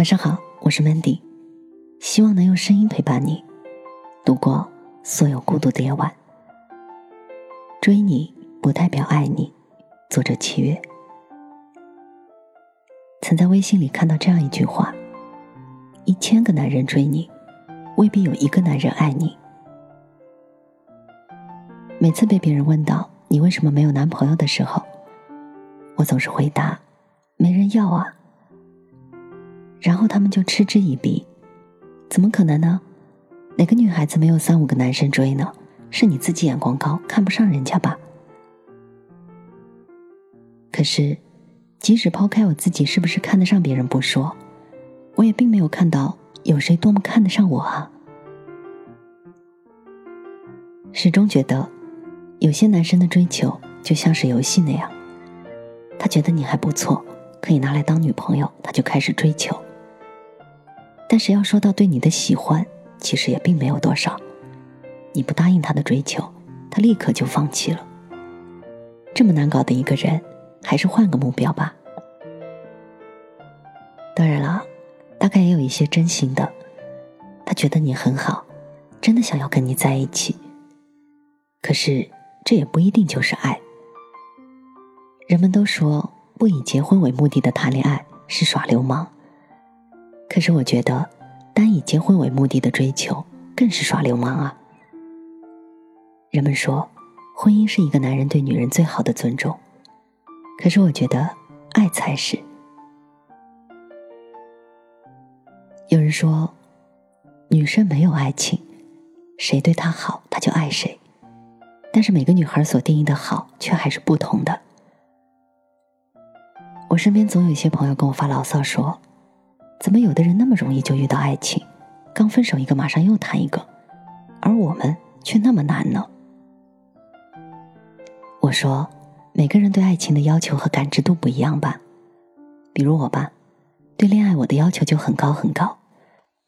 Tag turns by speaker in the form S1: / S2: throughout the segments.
S1: 晚上好，我是 Mandy，希望能用声音陪伴你度过所有孤独的夜晚。追你不代表爱你，作者七月。曾在微信里看到这样一句话：一千个男人追你，未必有一个男人爱你。每次被别人问到你为什么没有男朋友的时候，我总是回答：没人要啊。然后他们就嗤之以鼻：“怎么可能呢？哪个女孩子没有三五个男生追呢？是你自己眼光高，看不上人家吧？”可是，即使抛开我自己是不是看得上别人不说，我也并没有看到有谁多么看得上我啊。始终觉得，有些男生的追求就像是游戏那样，他觉得你还不错，可以拿来当女朋友，他就开始追求。但是要说到对你的喜欢，其实也并没有多少。你不答应他的追求，他立刻就放弃了。这么难搞的一个人，还是换个目标吧。当然了，大概也有一些真心的，他觉得你很好，真的想要跟你在一起。可是这也不一定就是爱。人们都说，不以结婚为目的的谈恋爱是耍流氓。可是我觉得，单以结婚为目的的追求更是耍流氓啊！人们说，婚姻是一个男人对女人最好的尊重，可是我觉得，爱才是。有人说，女生没有爱情，谁对她好，她就爱谁。但是每个女孩所定义的好，却还是不同的。我身边总有一些朋友跟我发牢骚说。怎么有的人那么容易就遇到爱情，刚分手一个马上又谈一个，而我们却那么难呢？我说，每个人对爱情的要求和感知度不一样吧。比如我吧，对恋爱我的要求就很高很高，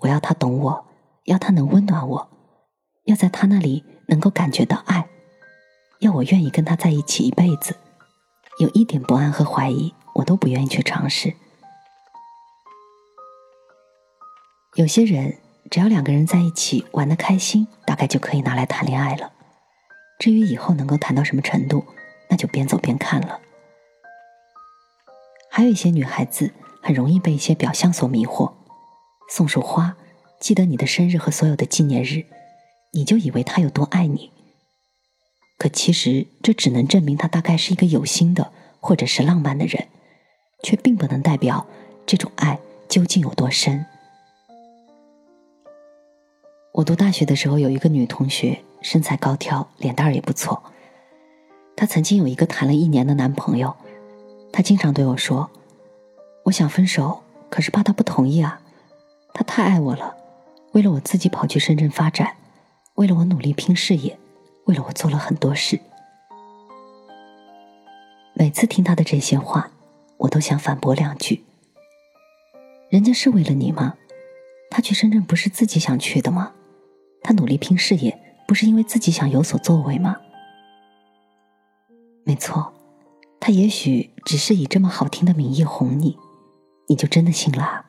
S1: 我要他懂我，要他能温暖我，要在他那里能够感觉到爱，要我愿意跟他在一起一辈子，有一点不安和怀疑，我都不愿意去尝试。有些人只要两个人在一起玩的开心，大概就可以拿来谈恋爱了。至于以后能够谈到什么程度，那就边走边看了。还有一些女孩子很容易被一些表象所迷惑，送束花，记得你的生日和所有的纪念日，你就以为他有多爱你。可其实这只能证明他大概是一个有心的或者是浪漫的人，却并不能代表这种爱究竟有多深。我读大学的时候，有一个女同学，身材高挑，脸蛋儿也不错。她曾经有一个谈了一年的男朋友，她经常对我说：“我想分手，可是怕他不同意啊。他太爱我了，为了我自己跑去深圳发展，为了我努力拼事业，为了我做了很多事。”每次听他的这些话，我都想反驳两句：“人家是为了你吗？他去深圳不是自己想去的吗？”他努力拼事业，不是因为自己想有所作为吗？没错，他也许只是以这么好听的名义哄你，你就真的信了？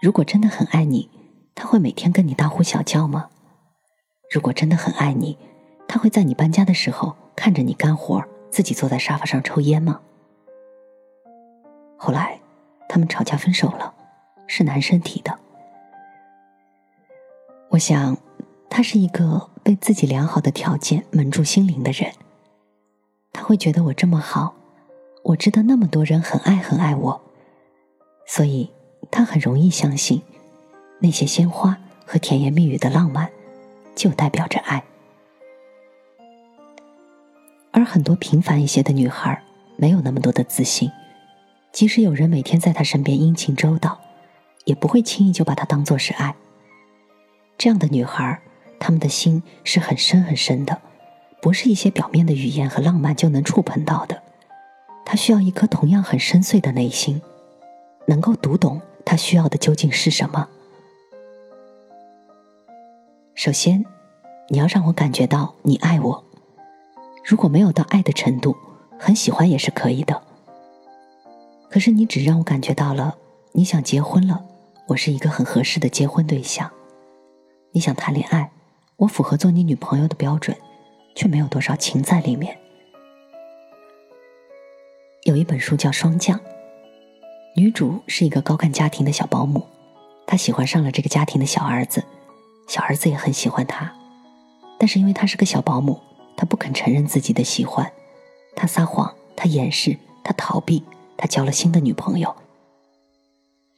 S1: 如果真的很爱你，他会每天跟你大呼小叫吗？如果真的很爱你，他会在你搬家的时候看着你干活，自己坐在沙发上抽烟吗？后来，他们吵架分手了，是男生提的。我想，他是一个被自己良好的条件蒙住心灵的人。他会觉得我这么好，我值得那么多人很爱很爱我，所以他很容易相信，那些鲜花和甜言蜜语的浪漫，就代表着爱。而很多平凡一些的女孩，没有那么多的自信，即使有人每天在她身边殷勤周到，也不会轻易就把她当做是爱。这样的女孩，她们的心是很深很深的，不是一些表面的语言和浪漫就能触碰到的。她需要一颗同样很深邃的内心，能够读懂她需要的究竟是什么。首先，你要让我感觉到你爱我。如果没有到爱的程度，很喜欢也是可以的。可是你只让我感觉到了你想结婚了，我是一个很合适的结婚对象；你想谈恋爱，我符合做你女朋友的标准，却没有多少情在里面。有一本书叫《霜降》，女主是一个高干家庭的小保姆，她喜欢上了这个家庭的小儿子，小儿子也很喜欢她，但是因为她是个小保姆，她不肯承认自己的喜欢，她撒谎，她掩饰，她逃避，她交了新的女朋友。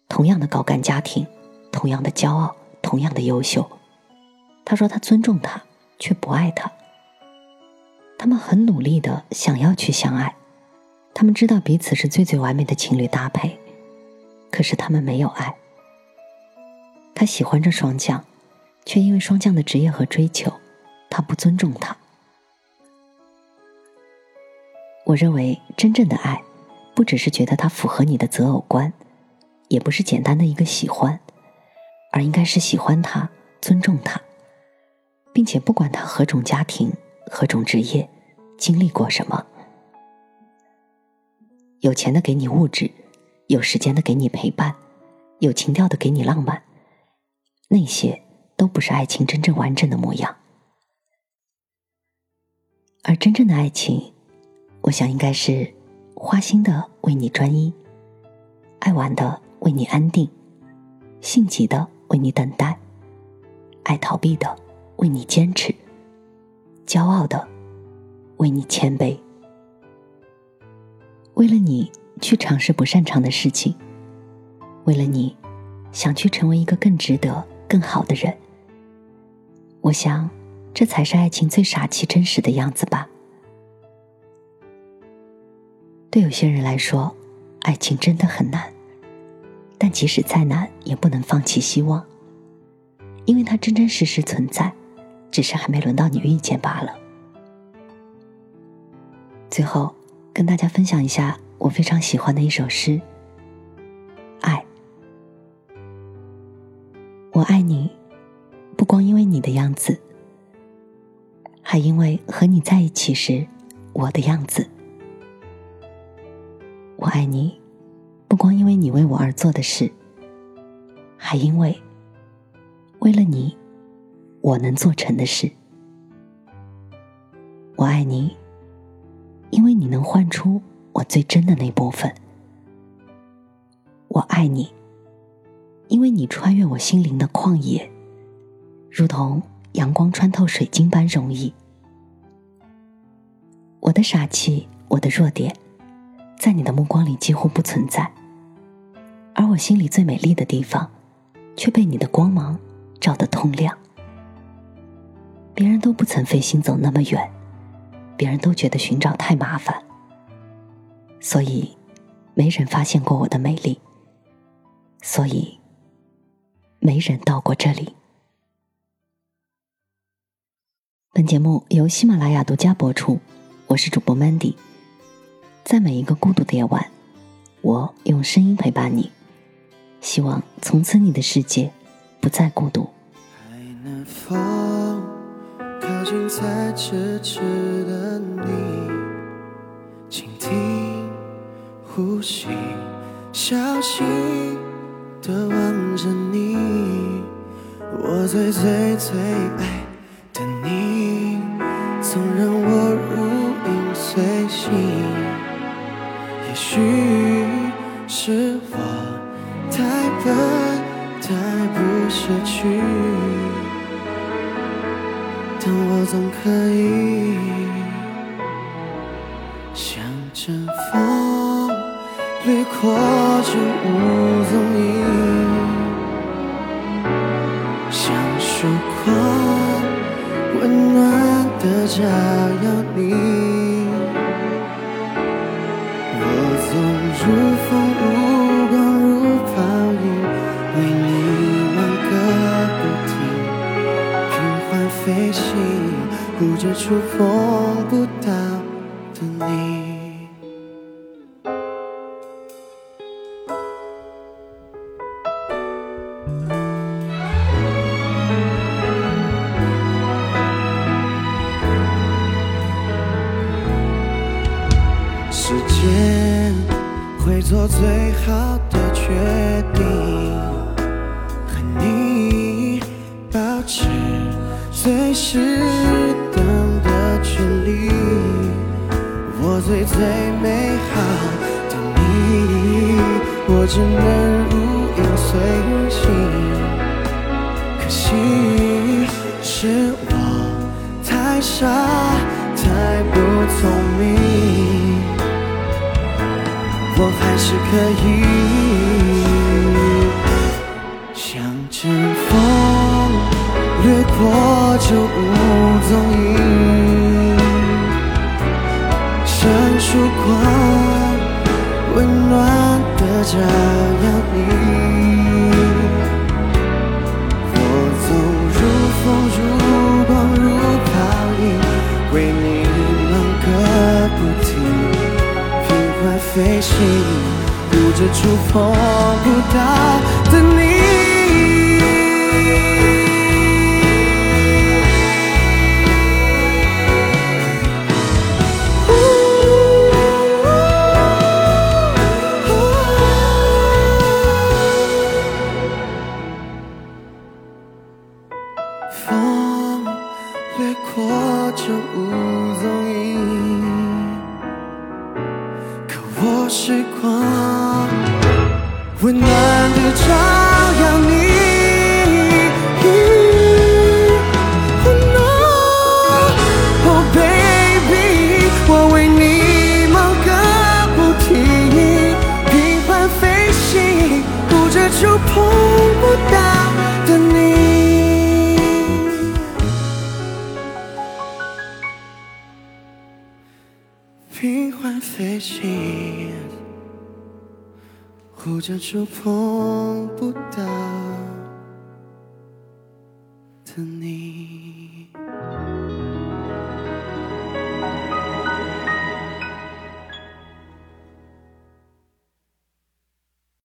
S1: 同样的高干家庭，同样的骄傲，同样的优秀，他说他尊重她，却不爱她。他们很努力的想要去相爱。他们知道彼此是最最完美的情侣搭配，可是他们没有爱。他喜欢着霜降，却因为霜降的职业和追求，他不尊重他。我认为真正的爱，不只是觉得他符合你的择偶观，也不是简单的一个喜欢，而应该是喜欢他、尊重他，并且不管他何种家庭、何种职业，经历过什么。有钱的给你物质，有时间的给你陪伴，有情调的给你浪漫，那些都不是爱情真正完整的模样。而真正的爱情，我想应该是花心的为你专一，爱玩的为你安定，性急的为你等待，爱逃避的为你坚持，骄傲的为你谦卑。为了你去尝试不擅长的事情，为了你想去成为一个更值得、更好的人。我想，这才是爱情最傻气、真实的样子吧。对有些人来说，爱情真的很难，但即使再难，也不能放弃希望，因为它真真实实存在，只是还没轮到你遇见罢了。最后。跟大家分享一下我非常喜欢的一首诗。爱，我爱你，不光因为你的样子，还因为和你在一起时我的样子。我爱你，不光因为你为我而做的事，还因为为了你我能做成的事。我爱你。因为你能唤出我最真的那部分，我爱你。因为你穿越我心灵的旷野，如同阳光穿透水晶般容易。我的傻气，我的弱点，在你的目光里几乎不存在，而我心里最美丽的地方，却被你的光芒照得通亮。别人都不曾费心走那么远。别人都觉得寻找太麻烦，所以没人发现过我的美丽，所以没人到过这里。本节目由喜马拉雅独家播出，我是主播 Mandy，在每一个孤独的夜晚，我用声音陪伴你，希望从此你的世界不再孤独。
S2: 靠近在咫尺的你，倾听呼吸，小心的望着你，我最最最爱的你，像阵风掠过，就无踪影，像曙光温暖的照耀你。我总如风如光如泡影，为你忙个不停，频缓飞行。护着触碰不到的你，会做最好的决定，和你保持最适当的距离。我最最美好的你，我只能如影随形。可惜是我太傻，太不聪明。是可以像阵风掠过就无踪影。像束光，温暖的照耀你。飞行，不知触碰不到的你。温暖地照耀你。Oh baby，我为你忙个不停，频繁飞行，顾着触碰不到的你。频繁飞行，护着触碰不到的你。